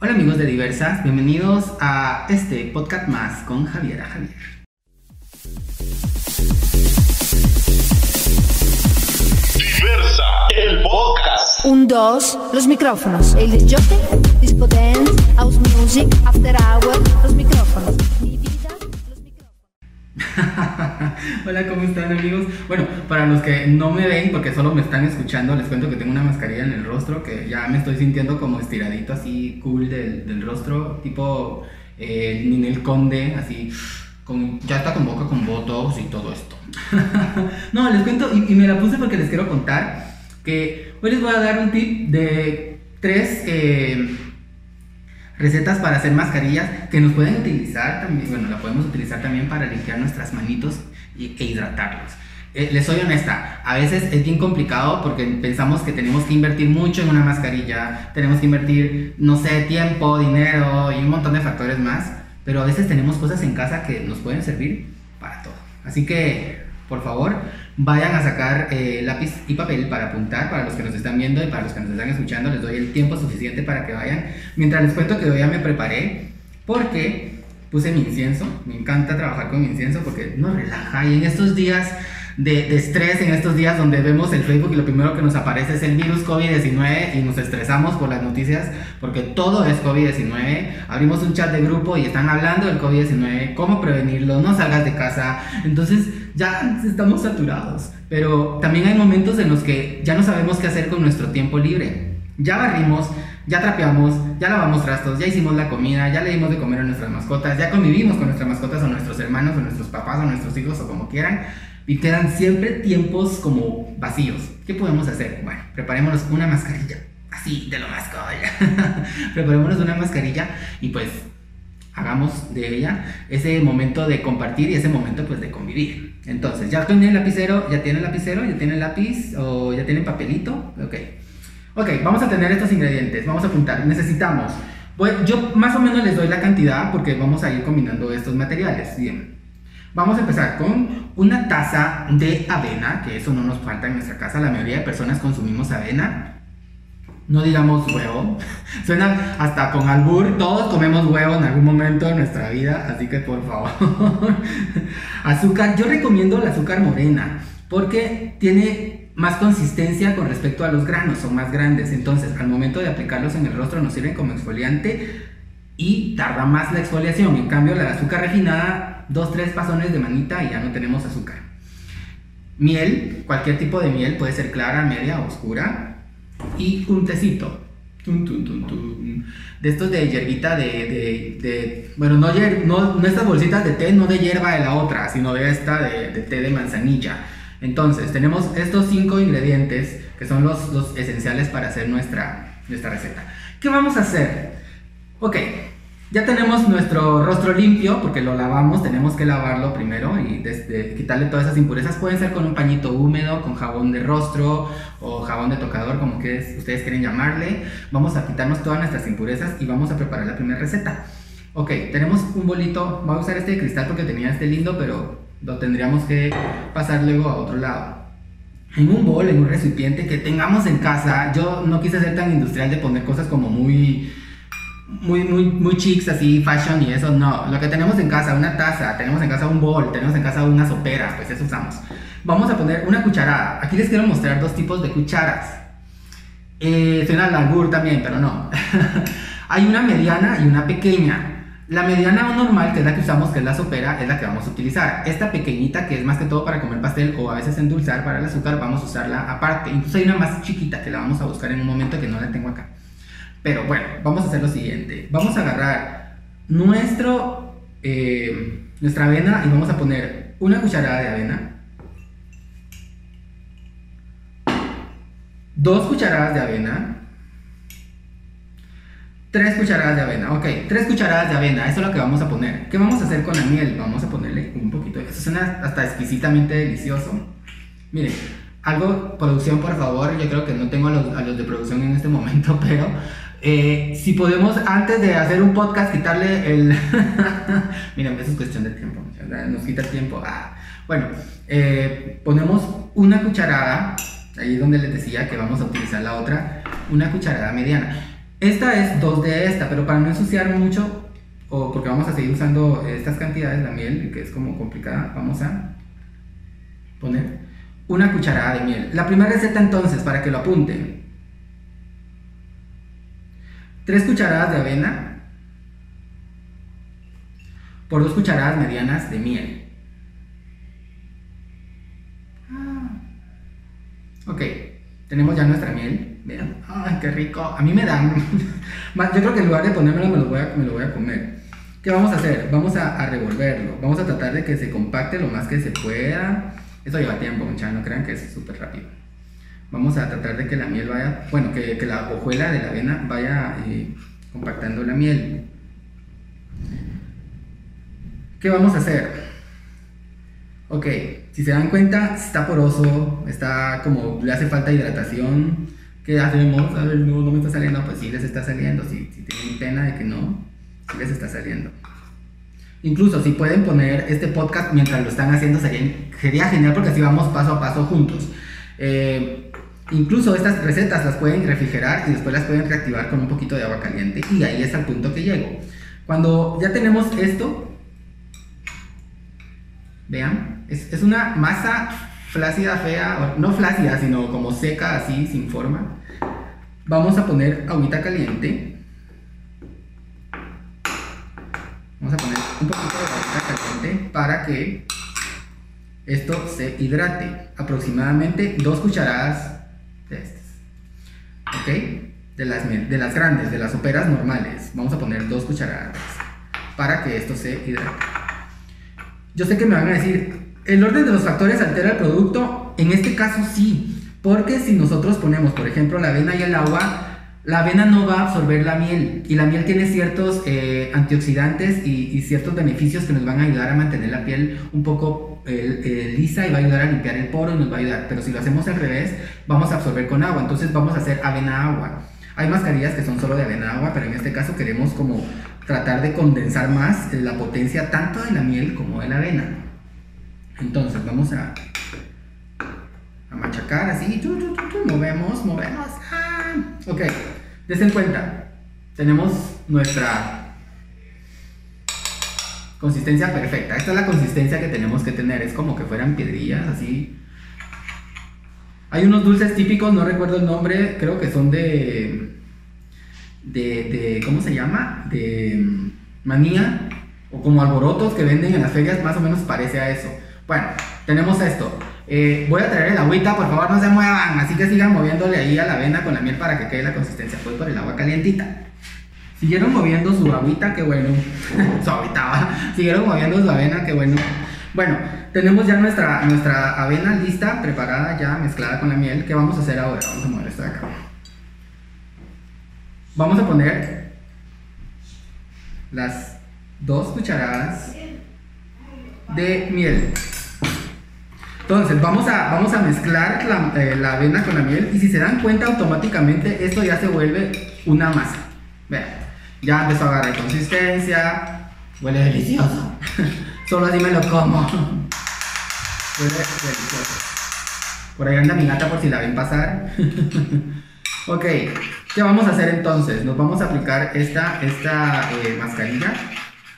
Hola amigos de Diversas, bienvenidos a este podcast más con Javiera Javier. Diversa, el podcast. Un, dos, los micrófonos. El de jockey, disco dance, house music, after hour, los micrófonos. Hola, ¿cómo están amigos? Bueno, para los que no me ven porque solo me están escuchando, les cuento que tengo una mascarilla en el rostro que ya me estoy sintiendo como estiradito así cool del, rostro, tipo eh, Ninel Conde, así, con, ya está con boca con botox y todo esto. no, les cuento y, y me la puse porque les quiero contar que hoy les voy a dar un tip de tres... eh, recetas para hacer mascarillas que nos pueden utilizar también, bueno, la podemos utilizar también para limpiar nuestras manitos y- e hidratarlos. Eh, les soy honesta, a veces es bien complicado porque pensamos que tenemos que invertir mucho en una mascarilla, tenemos que invertir, no sé, tiempo, dinero y un montón de factores más, pero a veces tenemos cosas en casa que nos pueden servir para todo. Así que, por favor, vayan a sacar eh, lápiz y papel para apuntar, para los que nos están viendo y para los que nos están escuchando, les doy el tiempo suficiente para que vayan. Mientras les cuento que hoy ya me preparé, porque puse mi incienso, me encanta trabajar con mi incienso porque nos relaja y en estos días de, de estrés, en estos días donde vemos el Facebook y lo primero que nos aparece es el virus COVID-19 y nos estresamos por las noticias porque todo es COVID-19, abrimos un chat de grupo y están hablando del COVID-19, cómo prevenirlo, no salgas de casa, entonces ya estamos saturados, pero también hay momentos en los que ya no sabemos qué hacer con nuestro tiempo libre. Ya barrimos, ya trapeamos, ya lavamos trastos, ya hicimos la comida, ya le dimos de comer a nuestras mascotas, ya convivimos con nuestras mascotas o nuestros hermanos o nuestros papás o nuestros hijos o como quieran. Y quedan siempre tiempos como vacíos. ¿Qué podemos hacer? Bueno, preparémonos una mascarilla. Así, de lo más cool. preparémonos una mascarilla y pues hagamos de ella ese momento de compartir y ese momento pues de convivir. Entonces, ya tienen lapicero, ya tienen lapicero, ya tienen lápiz o ya tienen papelito. Ok. Ok, vamos a tener estos ingredientes, vamos a apuntar. Necesitamos, bueno, yo más o menos les doy la cantidad porque vamos a ir combinando estos materiales. Bien. Vamos a empezar con una taza de avena, que eso no nos falta en nuestra casa. La mayoría de personas consumimos avena. No digamos huevo. Suena hasta con albur. Todos comemos huevo en algún momento de nuestra vida, así que por favor. azúcar. Yo recomiendo el azúcar morena porque tiene más consistencia con respecto a los granos, son más grandes. Entonces, al momento de aplicarlos en el rostro, nos sirven como exfoliante y tarda más la exfoliación. En cambio, la azúcar refinada, dos, tres pasones de manita y ya no tenemos azúcar. Miel, cualquier tipo de miel, puede ser clara, media oscura. Y un tecito. De estos de hierbita de, bueno, no, hier- no, no estas bolsitas de té, no de hierba de la otra, sino de esta de, de té de manzanilla. Entonces, tenemos estos cinco ingredientes que son los, los esenciales para hacer nuestra, nuestra receta. ¿Qué vamos a hacer? Ok, ya tenemos nuestro rostro limpio porque lo lavamos, tenemos que lavarlo primero y desde quitarle todas esas impurezas. Pueden ser con un pañito húmedo, con jabón de rostro o jabón de tocador, como que ustedes quieren llamarle. Vamos a quitarnos todas nuestras impurezas y vamos a preparar la primera receta. Ok, tenemos un bolito, voy a usar este de cristal porque tenía este lindo, pero lo tendríamos que pasar luego a otro lado en un bol, en un recipiente que tengamos en casa. Yo no quise ser tan industrial de poner cosas como muy, muy, muy, muy chics, así, fashion y eso. No, lo que tenemos en casa, una taza, tenemos en casa un bol, tenemos en casa unas soperas, pues eso usamos. Vamos a poner una cucharada. Aquí les quiero mostrar dos tipos de cucharas. Eh, suena al también, pero no. Hay una mediana y una pequeña. La mediana o normal, que es la que usamos, que es la sopera, es la que vamos a utilizar. Esta pequeñita, que es más que todo para comer pastel o a veces endulzar para el azúcar, vamos a usarla aparte. Incluso hay una más chiquita que la vamos a buscar en un momento que no la tengo acá. Pero bueno, vamos a hacer lo siguiente. Vamos a agarrar nuestro, eh, nuestra avena y vamos a poner una cucharada de avena. Dos cucharadas de avena. Tres cucharadas de avena, ok, tres cucharadas de avena, eso es lo que vamos a poner. ¿Qué vamos a hacer con la miel? Vamos a ponerle un poquito, eso suena hasta exquisitamente delicioso. Miren, algo, producción, por favor, yo creo que no tengo a los, a los de producción en este momento, pero eh, si podemos, antes de hacer un podcast, quitarle el... Miren, eso es cuestión de tiempo, nos quita el tiempo. Ah, bueno, eh, ponemos una cucharada, ahí es donde les decía que vamos a utilizar la otra, una cucharada mediana. Esta es 2 de esta, pero para no ensuciar mucho, o porque vamos a seguir usando estas cantidades, la miel, que es como complicada, vamos a poner una cucharada de miel. La primera receta entonces, para que lo apunten. 3 cucharadas de avena por 2 cucharadas medianas de miel. Ah. Ok, tenemos ya nuestra miel. Vean, ay, qué rico. A mí me dan. Yo creo que en lugar de ponérmelo, me lo voy a, me lo voy a comer. ¿Qué vamos a hacer? Vamos a, revolverlo. Vamos a tratar de que se compacte lo más que se pueda. Esto lleva tiempo, muchachos. No crean que es súper rápido. Vamos a tratar de que la miel vaya, bueno, que, la hojuela de la avena vaya eh, compactando la miel. ¿Qué vamos a hacer? Ok, si se dan cuenta, está poroso, está como, le hace falta hidratación. ¿Qué hacemos? A ver, no, no me está saliendo. Pues sí les está saliendo. Si, si tienen pena de que no, sí les está saliendo. Incluso si pueden poner este podcast mientras lo están haciendo, sería, sería genial porque así vamos paso a paso juntos. Eh, incluso estas recetas las pueden refrigerar y después las pueden reactivar con un poquito de agua caliente y ahí es al punto que llego. Cuando ya tenemos esto, Vean, es, una masa flácida, fea, no flácida, sino como seca, así, sin forma. Vamos a poner agüita caliente. Vamos a poner un poquito de agüita caliente para que esto se hidrate. Aproximadamente dos cucharadas. De las, de las grandes, de las soperas normales. Vamos a poner dos cucharadas para que esto se hidrate. Yo sé que me van a decir, el orden de los factores altera el producto. En este caso sí, porque si nosotros ponemos, por ejemplo, la avena y el agua, la avena no va a absorber la miel y la miel tiene ciertos eh, antioxidantes y, ciertos beneficios que nos van a ayudar a mantener la piel un poco eh, lisa y va a ayudar a limpiar el poro y nos va a ayudar. Pero si lo hacemos al revés, vamos a absorber con agua. Entonces vamos a hacer avena-agua. Hay mascarillas que son solo de avena-agua, pero en este caso queremos como tratar de condensar más la potencia tanto de la miel como de la avena. Entonces vamos a, a machacar así, movemos, movemos. Ah. Ok, en cuenta, tenemos nuestra consistencia perfecta. Esta es la consistencia que tenemos que tener, es como que fueran piedrillas así. Hay unos dulces típicos, no recuerdo el nombre, creo que son de de, ¿cómo se llama? De mm, manía o como alborotos que venden en las ferias, más o menos parece a eso. Bueno, tenemos esto. Eh, voy a traer el agüita, por favor no se muevan, así que sigan moviéndole ahí a la avena con la miel para que quede la consistencia. Voy por el agua calientita. Siguieron moviendo su agüita, qué bueno. su agüita, Siguieron moviendo su avena, qué bueno. Bueno, tenemos ya nuestra, nuestra avena lista, preparada ya, mezclada con la miel. ¿Qué vamos a hacer ahora? Vamos a mover esto de acá. Vamos a poner las dos cucharadas de miel. Entonces vamos a, vamos a mezclar eh, la, avena con la miel y si se dan cuenta automáticamente esto ya se vuelve una masa. Vean, ya empezó a agarrar consistencia, huele delicioso. Solo así me lo como. Huele delicioso. Por ahí anda mi gata por si la ven pasar. ok, ¿Qué vamos a hacer entonces? Nos vamos a aplicar esta, esta eh, mascarilla,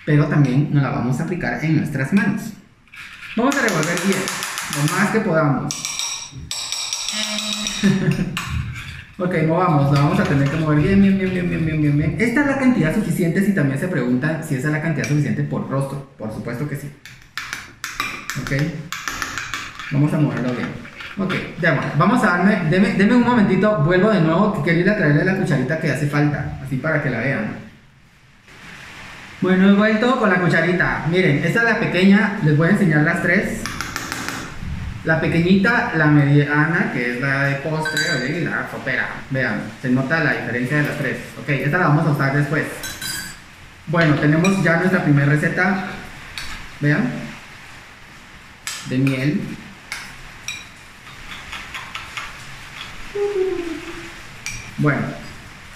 pero también nos la vamos a aplicar en nuestras manos. Vamos a revolver bien, lo más que podamos. Ok, movamos, la vamos a tener que mover bien, bien, bien, bien, bien, bien, bien, bien. Esta es la cantidad suficiente si también se preguntan si esa es la cantidad suficiente por rostro. Por supuesto que sí. Ok, vamos a moverlo bien. Ok, ya bueno, vamos a darme, deme, un momentito, vuelvo de nuevo, quiero ir a traerle la cucharita que hace falta, así para que la vean. Bueno, he vuelto con la cucharita. Miren, esta es la pequeña, les voy a enseñar las tres. La pequeñita, la mediana, que es la de postre, y la sopera. Vean, se nota la diferencia de las tres. Ok, esta la vamos a usar después. Bueno, tenemos ya nuestra primera receta. Vean. De miel. Bueno,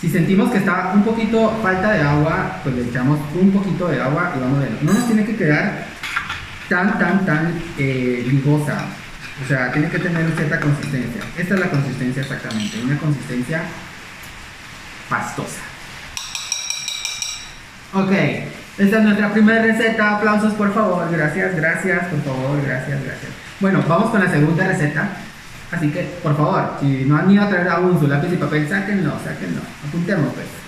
si sentimos que está un poquito falta de agua, pues le echamos un poquito de agua y vamos a ver. No nos tiene que quedar tan, tan, tan eh, ligosa. O sea, tiene que tener cierta consistencia. Esta es la consistencia exactamente, una consistencia pastosa. Ok, esta es nuestra primera receta. Aplausos, por favor. Gracias, gracias, por favor, gracias, gracias. Bueno, vamos con la segunda receta. Así que, por favor, si no han ido a traer aún su lápiz y papel, sáquenlo, sáquenlo. Apuntemos, pues.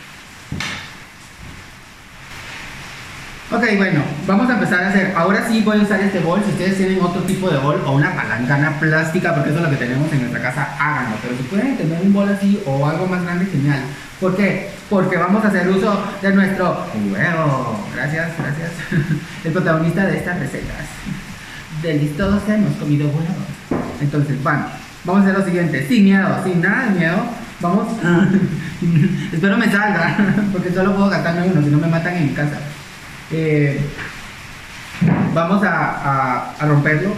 Ok, bueno, vamos a empezar a hacer. Ahora sí voy a usar este bol. Si ustedes tienen otro tipo de bol o una palangana plástica, porque eso es lo que tenemos en nuestra casa, háganlo. Pero si pueden tener un bol así o algo más grande, genial. ¿Por qué? Porque vamos a hacer uso de nuestro huevo. Gracias, gracias. El protagonista de estas recetas. Del todos hemos comido huevos. Entonces, van. Vamos a hacer lo siguiente. Sin miedo, sin nada de miedo. Vamos. Espero me salga, porque solo puedo gastarme uno, si no me matan en mi casa. Eh, vamos a, romperlo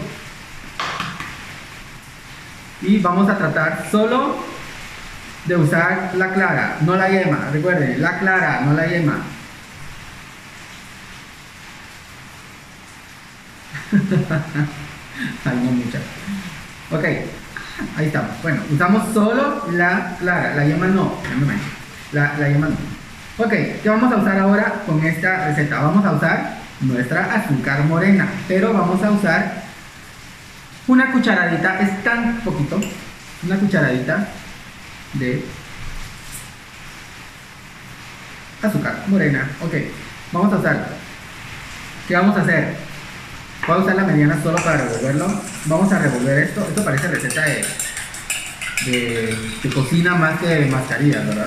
y vamos a tratar solo de usar la clara, no la yema. Recuerden, la clara, no la yema. Ay, no mucha. Ok, ahí estamos. Bueno, usamos solo la clara, la yema no. La, la yema no. Ok, ¿qué vamos a usar ahora con esta receta? Vamos a usar nuestra azúcar morena, pero vamos a usar una cucharadita, es tan poquito, una cucharadita de azúcar morena. Ok, vamos a usar. ¿Qué vamos a hacer? Voy a usar la mediana solo para revolverlo. Vamos a revolver esto. Esto parece receta de, de, cocina más que de mascarilla, ¿verdad?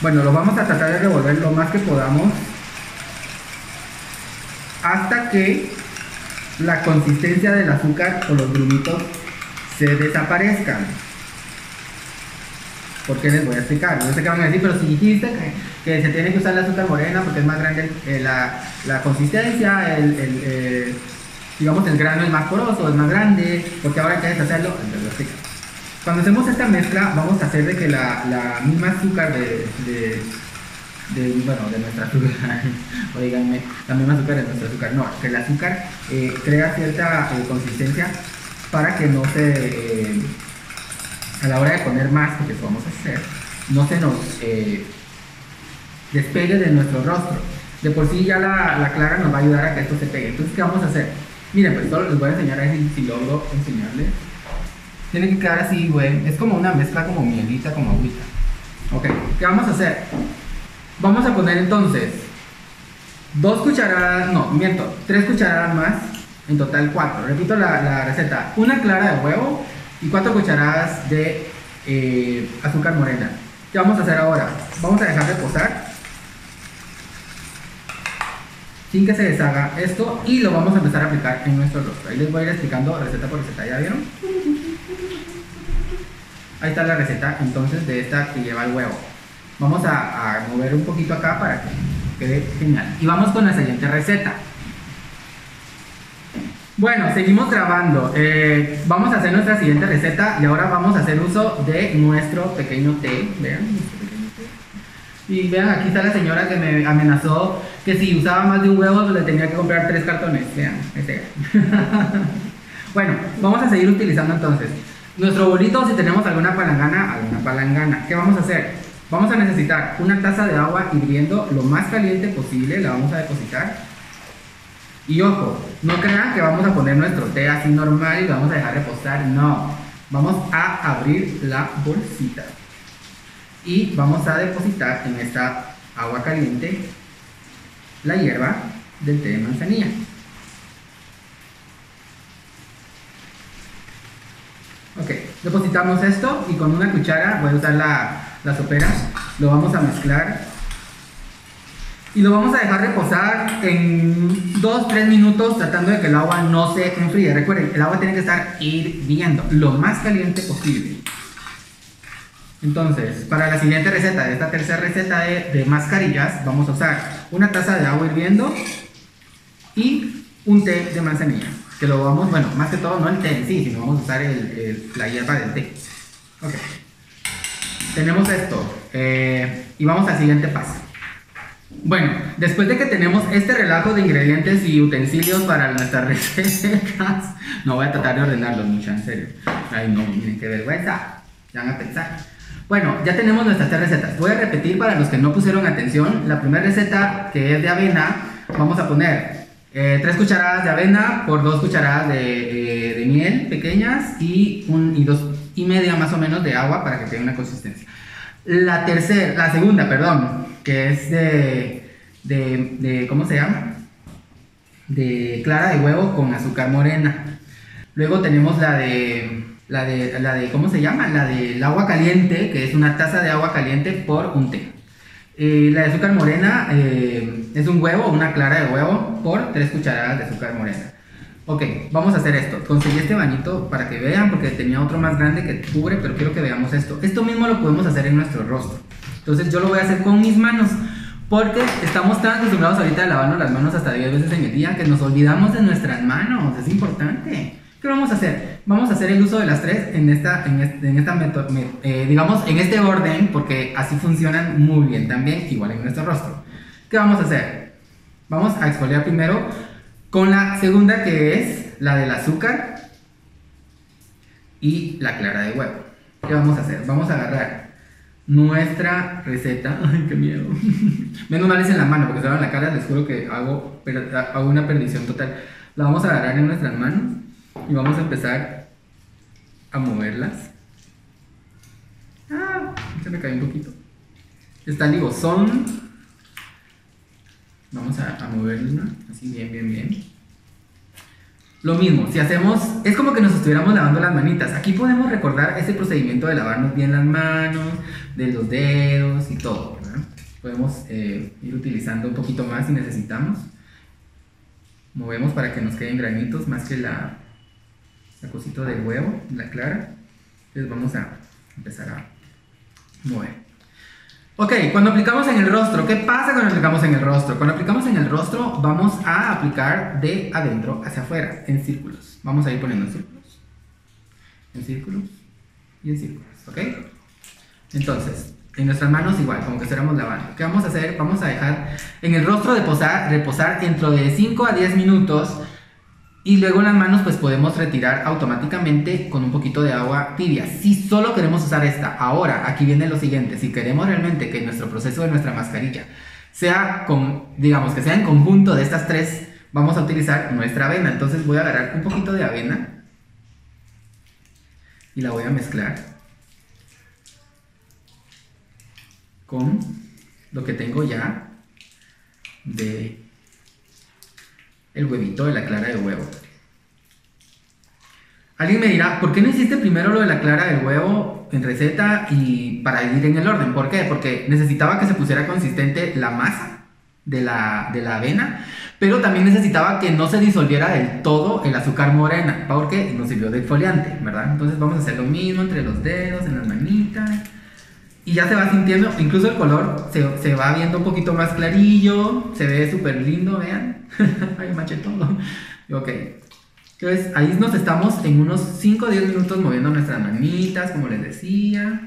Bueno, lo vamos a tratar de revolver lo más que podamos hasta que la consistencia del azúcar o los grumitos se desaparezcan. ¿Por qué les voy a explicar? No sé qué van a decir, pero si dijiste que, se tiene que usar el azúcar morena porque es más grande eh, la, la consistencia, el, el, eh, digamos el grano es más poroso, es más grande, porque ahora hay que deshacerlo, entonces lo explico. Cuando hacemos esta mezcla, vamos a hacer de que la, la misma azúcar de, de, bueno, de nuestra azúcar, oíganme, la misma azúcar de nuestro azúcar, no, que el azúcar eh, crea cierta eh, consistencia para que no se, eh, a la hora de poner más, porque eso vamos a hacer, no se nos despegue de nuestro rostro. De por sí ya la, la clara nos va a ayudar a que esto se pegue. Entonces, ¿qué vamos a hacer? Miren, pues solo les voy a enseñar a si logro enseñarles. Tiene que quedar así, güey. Es como una mezcla como mielita, como agüita. Ok, ¿qué vamos a hacer? Vamos a poner entonces dos cucharadas, no, miento, tres cucharadas más, en total cuatro. Repito la, receta: una clara de huevo y cuatro cucharadas de eh, azúcar morena. ¿Qué vamos a hacer ahora? Vamos a dejar reposar sin que se deshaga esto y lo vamos a empezar a aplicar en nuestro rostro. Ahí les voy a ir explicando receta por receta, ¿ya vieron? Ahí está la receta entonces de esta que lleva el huevo. Vamos a, mover un poquito acá para que quede genial. Y vamos con la siguiente receta. Bueno, seguimos grabando. Eh, vamos a hacer nuestra siguiente receta y ahora vamos a hacer uso de nuestro pequeño té. Vean. Y vean, aquí está la señora que me amenazó que si usaba más de un huevo le tenía que comprar tres cartones. Vean, ese. bueno, vamos a seguir utilizando entonces. Nuestro bolito, si tenemos alguna palangana, alguna palangana. ¿Qué vamos a hacer? Vamos a necesitar una taza de agua hirviendo lo más caliente posible, la vamos a depositar. Y ojo, no crean que vamos a poner nuestro té así normal y lo vamos a dejar reposar, no. Vamos a abrir la bolsita y vamos a depositar en esta agua caliente la hierba del té de manzanilla. Ok, depositamos esto y con una cuchara, voy a usar la, la sopera, lo vamos a mezclar y lo vamos a dejar reposar en 2-3 minutos tratando de que el agua no se enfríe. Recuerden, el agua tiene que estar hirviendo lo más caliente posible. Entonces, para la siguiente receta, esta tercera receta de mascarillas, vamos a usar una taza de agua hirviendo y un té de manzanilla. Que lo vamos, bueno, más que todo no el té en sí, sino vamos a usar el, el- la hierba del té. Ok. Tenemos esto. eh, y vamos al siguiente paso. Bueno, después de que tenemos este relajo de ingredientes y utensilios para nuestras recetas, no voy a tratar de ordenarlos mucho, en serio. Ay, no, miren qué vergüenza. Ya van a pensar. Bueno, ya tenemos nuestras tres recetas. Voy a repetir para los que no pusieron atención. La primera receta, que es de avena, vamos a poner eh, tres cucharadas de avena por dos cucharadas de, de miel pequeñas y, un, y dos y media más o menos de agua para que tenga una consistencia. La tercera, la segunda, perdón, que es de, de, de, ¿cómo se llama? De clara de huevo con azúcar morena. Luego tenemos la de, la de, la de, ¿cómo se llama? La del agua caliente, que es una taza de agua caliente por un té. Eh, la de azúcar morena eh, es un huevo, una clara de huevo por tres cucharadas de azúcar morena. Ok, vamos a hacer esto. Conseguí este bañito para que vean, porque tenía otro más grande que cubre, pero quiero que veamos esto. Esto mismo lo podemos hacer en nuestro rostro. Entonces yo lo voy a hacer con mis manos, porque estamos tan acostumbrados ahorita a lavarnos las manos hasta 10 veces en el día que nos olvidamos de nuestras manos. Es importante. ¿Qué vamos a hacer? Vamos a hacer el uso de las tres en esta, en este, en esta meto- me- eh, digamos, en este orden, porque así funcionan muy bien también, igual en nuestro rostro. ¿Qué vamos a hacer? Vamos a exfoliar primero con la segunda que es la del azúcar y la clara de huevo. ¿Qué vamos a hacer? Vamos a agarrar nuestra receta. Ay, qué miedo. Menos mal es en la mano, porque se en la cara, les juro que hago, hago una perdición total. La vamos a agarrar en nuestras manos y vamos a empezar a moverlas. Ah, se me cayó un poquito. Está ligosón. Vamos a, a moverla así bien, bien, bien. Lo mismo, si hacemos, es como que nos estuviéramos lavando las manitas. Aquí podemos recordar ese procedimiento de lavarnos bien las manos, de los dedos y todo. Podemos eh, ir utilizando un poquito más si necesitamos. Movemos para que nos queden granitos más que la, la cosita del huevo, la clara. Entonces vamos a empezar a mover. Ok, cuando aplicamos en el rostro, ¿qué pasa cuando aplicamos en el rostro? Cuando aplicamos en el rostro, vamos a aplicar de adentro hacia afuera, en círculos. Vamos a ir poniendo en círculos. En círculos y en círculos, ¿ok? Entonces, en nuestras manos igual, como que estuviéramos lavando. ¿Qué vamos a hacer? Vamos a dejar en el rostro de posar, reposar dentro de 5 a 10 minutos y luego las manos pues podemos retirar automáticamente con un poquito de agua tibia. Si solo queremos usar esta, ahora aquí viene lo siguiente, si queremos realmente que nuestro proceso de nuestra mascarilla sea con, digamos que sea en conjunto de estas tres, vamos a utilizar nuestra avena. Entonces voy a agarrar un poquito de avena y la voy a mezclar con lo que tengo ya de el huevito de la clara de huevo. Alguien me dirá, ¿por qué no hiciste primero lo de la clara del huevo en receta y para ir en el orden? ¿Por qué? Porque necesitaba que se pusiera consistente la masa de la, de la avena, pero también necesitaba que no se disolviera del todo el azúcar morena, porque nos sirvió de exfoliante, ¿verdad? Entonces vamos a hacer lo mismo entre los dedos, en las manitas. Y ya se va sintiendo, incluso el color se, se va viendo un poquito más clarillo, se ve súper lindo, vean. Ay, maché todo. Ok. Entonces ahí nos estamos en unos 5 o 10 minutos moviendo nuestras manitas, como les decía,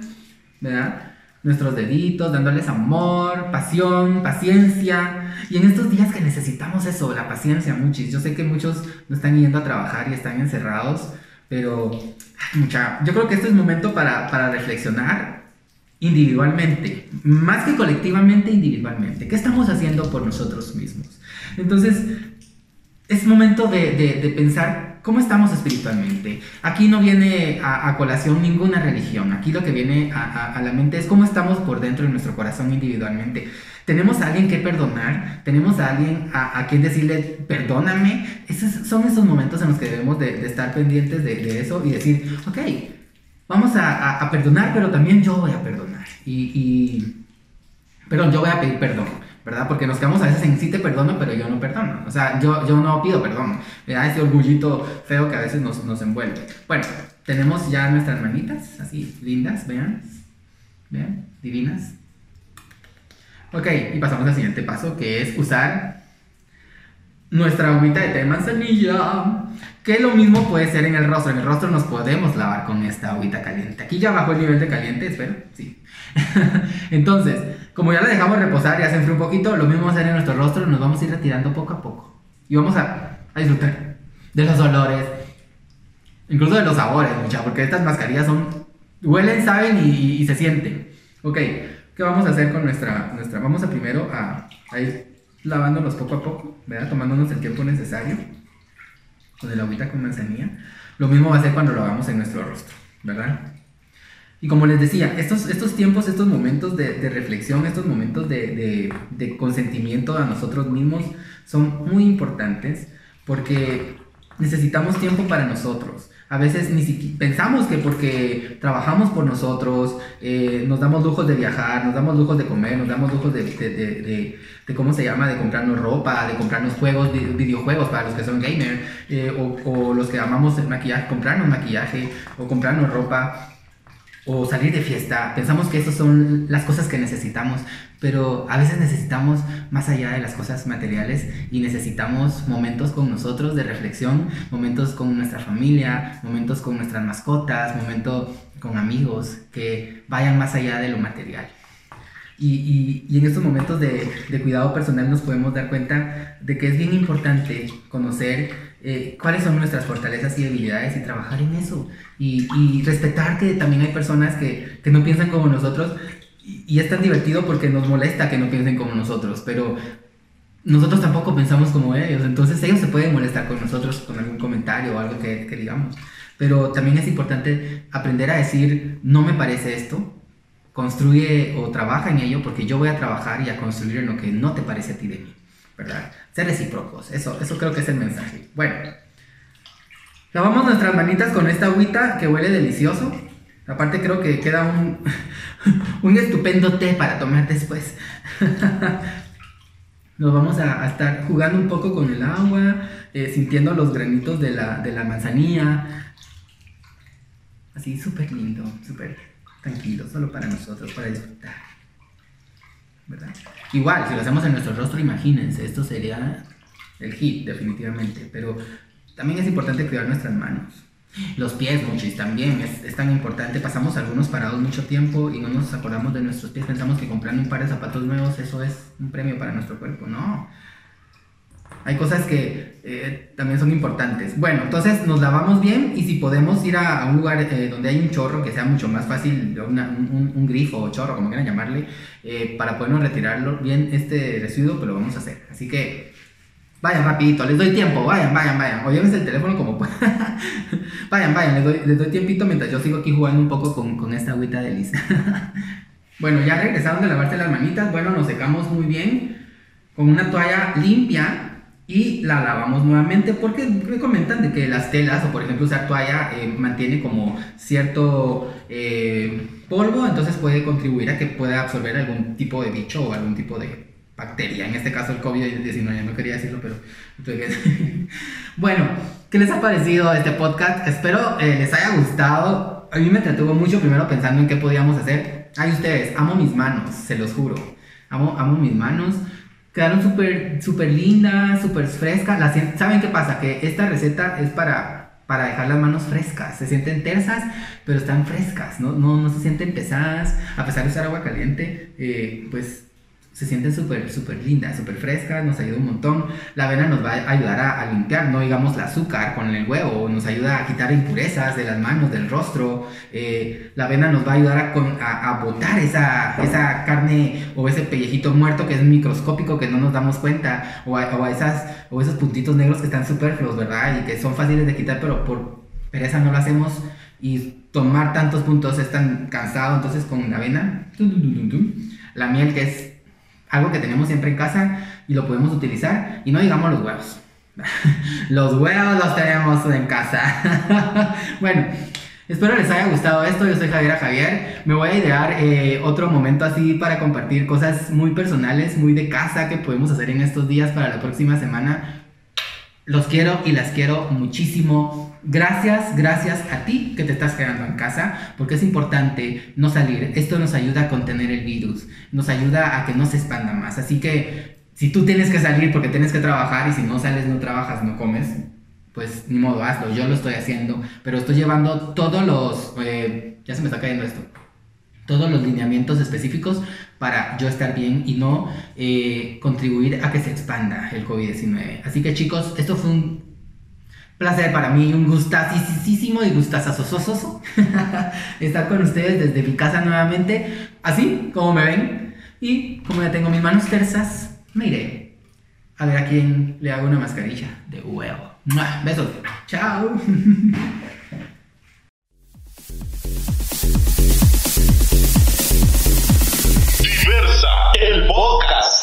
¿verdad? Nuestros deditos, dándoles amor, pasión, paciencia. Y en estos días que necesitamos eso, la paciencia, muchis. Yo sé que muchos no están yendo a trabajar y están encerrados, pero ay, mucha, yo creo que este es momento para, para reflexionar individualmente, más que colectivamente, individualmente. ¿Qué estamos haciendo por nosotros mismos? Entonces, es momento de, de- de pensar cómo estamos espiritualmente. Aquí no viene a, a colación ninguna religión, aquí lo que viene a, a- a la mente es cómo estamos por dentro de nuestro corazón individualmente. Tenemos a alguien que perdonar, tenemos a alguien a, a quien decirle, perdóname. Esos son esos momentos en los que debemos de, de estar pendientes de, de eso y decir, ok, vamos a, perdonar, pero también yo voy a perdonar. Y, y- perdón, yo voy a pedir perdón, ¿verdad? Porque nos quedamos a veces en sí te perdono, pero yo no perdono. O sea, yo, yo no pido perdón. ¿verdad? Ese orgullito feo que a veces nos, nos envuelve. Bueno, tenemos ya nuestras manitas, así, lindas, vean. Vean, divinas. Ok, y pasamos al siguiente paso, que es usar nuestra agüita de té de manzanilla. Que lo mismo puede ser en el rostro. En el rostro nos podemos lavar con esta agüita caliente. Aquí ya bajó el nivel de caliente, espero. Sí. Entonces, como ya la dejamos reposar, ya se enfrió un poquito, lo mismo va a hacer en nuestro rostro. Nos vamos a ir retirando poco a poco. Y vamos a, a disfrutar de los olores, incluso de los sabores, mucha, porque estas mascarillas son huelen, saben y, y- y se sienten. Ok, ¿qué vamos a hacer con nuestra, nuestra? Vamos a primero a, a ir lavándolos poco a poco, ¿verdad? Tomándonos el tiempo necesario con el agüita con manzanilla. Lo mismo va a ser cuando lo hagamos en nuestro rostro, ¿verdad? Y como les decía, estos, estos tiempos, estos momentos de, reflexión, estos momentos de- de consentimiento a nosotros mismos son muy importantes porque necesitamos tiempo para nosotros. A veces ni siquiera pensamos que porque trabajamos por nosotros, eh, nos damos lujos de viajar, nos damos lujos de comer, nos damos lujos de, de, de- cómo se llama, de comprarnos ropa, de comprarnos juegos, vi- videojuegos para los que son gamer, eh, o, o los que amamos el maquillaje, comprarnos maquillaje, o comprarnos ropa o salir de fiesta. Pensamos que esas son las cosas que necesitamos, pero a veces necesitamos más allá de las cosas materiales y necesitamos momentos con nosotros de reflexión, momentos con nuestra familia, momentos con nuestras mascotas, momentos con amigos que vayan más allá de lo material. Y, y- y en estos momentos de, de cuidado personal nos podemos dar cuenta de que es bien importante conocer eh, cuáles son nuestras fortalezas y debilidades y trabajar en eso. Y, y respetar que también hay personas que, que no piensan como nosotros. Y, y es tan divertido porque nos molesta que no piensen como nosotros, pero nosotros tampoco pensamos como ellos. Entonces ellos se pueden molestar con nosotros con algún comentario o algo que, que digamos. Pero también es importante aprender a decir, no me parece esto, construye o trabaja en ello porque yo voy a trabajar y a construir en lo que no te parece a ti de mí, ¿verdad? Ser recíprocos, eso, eso creo que es el mensaje. Bueno, lavamos nuestras manitas con esta agüita que huele delicioso. Aparte creo que queda un, un estupendo té para tomar después. Nos vamos a, estar jugando un poco con el agua, eh, sintiendo los granitos de la, de la manzanilla. Así súper lindo, súper tranquilo, solo para nosotros, para disfrutar. ¿Verdad? Igual, si lo hacemos en nuestro rostro, imagínense, esto sería el hit, definitivamente. Pero también es importante cuidar nuestras manos. Los pies, muchis, también es, es tan importante. Pasamos algunos parados mucho tiempo y no nos acordamos de nuestros pies. Pensamos que comprando un par de zapatos nuevos, eso es un premio para nuestro cuerpo. No. Hay cosas que eh, también son importantes. Bueno, entonces nos lavamos bien y si podemos ir a, un lugar eh, donde hay un chorro que sea mucho más fácil, un, grifo o chorro, como quieran llamarle, eh, para podernos retirarlo bien este residuo, pues lo vamos a hacer. Así que vayan rapidito, les doy tiempo, vayan, vayan, vayan. O el teléfono como puedan. vayan, vayan, les doy, les doy tiempito mientras yo sigo aquí jugando un poco con, con esta agüita de Liz. bueno, ya regresaron de lavarse las manitas. Bueno, nos secamos muy bien con una toalla limpia y la lavamos nuevamente porque me comentan de que las telas o por ejemplo usar toalla eh, mantiene como cierto eh, polvo entonces puede contribuir a que pueda absorber algún tipo de bicho o algún tipo de bacteria. En este caso el COVID-19 no quería decirlo pero bueno ¿qué les ha parecido este podcast? espero eh, les haya gustado. A mí me entretuvo mucho primero pensando en qué podíamos hacer. Ay ustedes amo mis manos se los juro. Amo, amo mis manos Quedaron súper súper lindas, súper frescas. Las ¿Saben qué pasa? Que esta receta es para, para dejar las manos frescas. Se sienten tersas, pero están frescas. No, no, no se sienten pesadas. A pesar de usar agua caliente, eh, pues se sienten súper súper lindas, súper frescas. Nos ayuda un montón. La avena nos va a ayudar a, a limpiar, no digamos el azúcar con el huevo. Nos ayuda a quitar impurezas de las manos, del rostro. Eh, la avena nos va a ayudar a, con- a, a botar esa, esa carne o ese pellejito muerto que es microscópico que no nos damos cuenta, o o esas, o esos puntitos negros que están superfluos, ¿verdad? Y que son fáciles de quitar, pero por pereza no lo hacemos. Y tomar tantos puntos es tan cansado, entonces con la avena, la miel que es algo que tenemos siempre en casa y lo podemos utilizar, y no digamos los huevos. los huevos los tenemos en casa. bueno, Espero les haya gustado esto. Yo soy Javier Javier. Me voy a idear eh, otro momento así para compartir cosas muy personales, muy de casa que podemos hacer en estos días para la próxima semana. Los quiero y las quiero muchísimo. Gracias, gracias a ti que te estás quedando en casa, porque es importante no salir. Esto nos ayuda a contener el virus, nos ayuda a que no se expanda más. Así que si tú tienes que salir porque tienes que trabajar y si no sales, no trabajas, no comes, pues ni modo, hazlo. Yo lo estoy haciendo, pero estoy llevando todos los... eh, ya se me está cayendo esto. Todos los lineamientos específicos para yo estar bien y no eh, contribuir a que se expanda el COVID-19. Así que chicos, esto fue un placer para mí, un gustazísimo y gustazazososo estar con ustedes desde mi casa nuevamente, así como me ven. Y como ya tengo mis manos tersas, me iré a ver a quién le hago una mascarilla de huevo. Besos. Chao. Diversa, el podcast.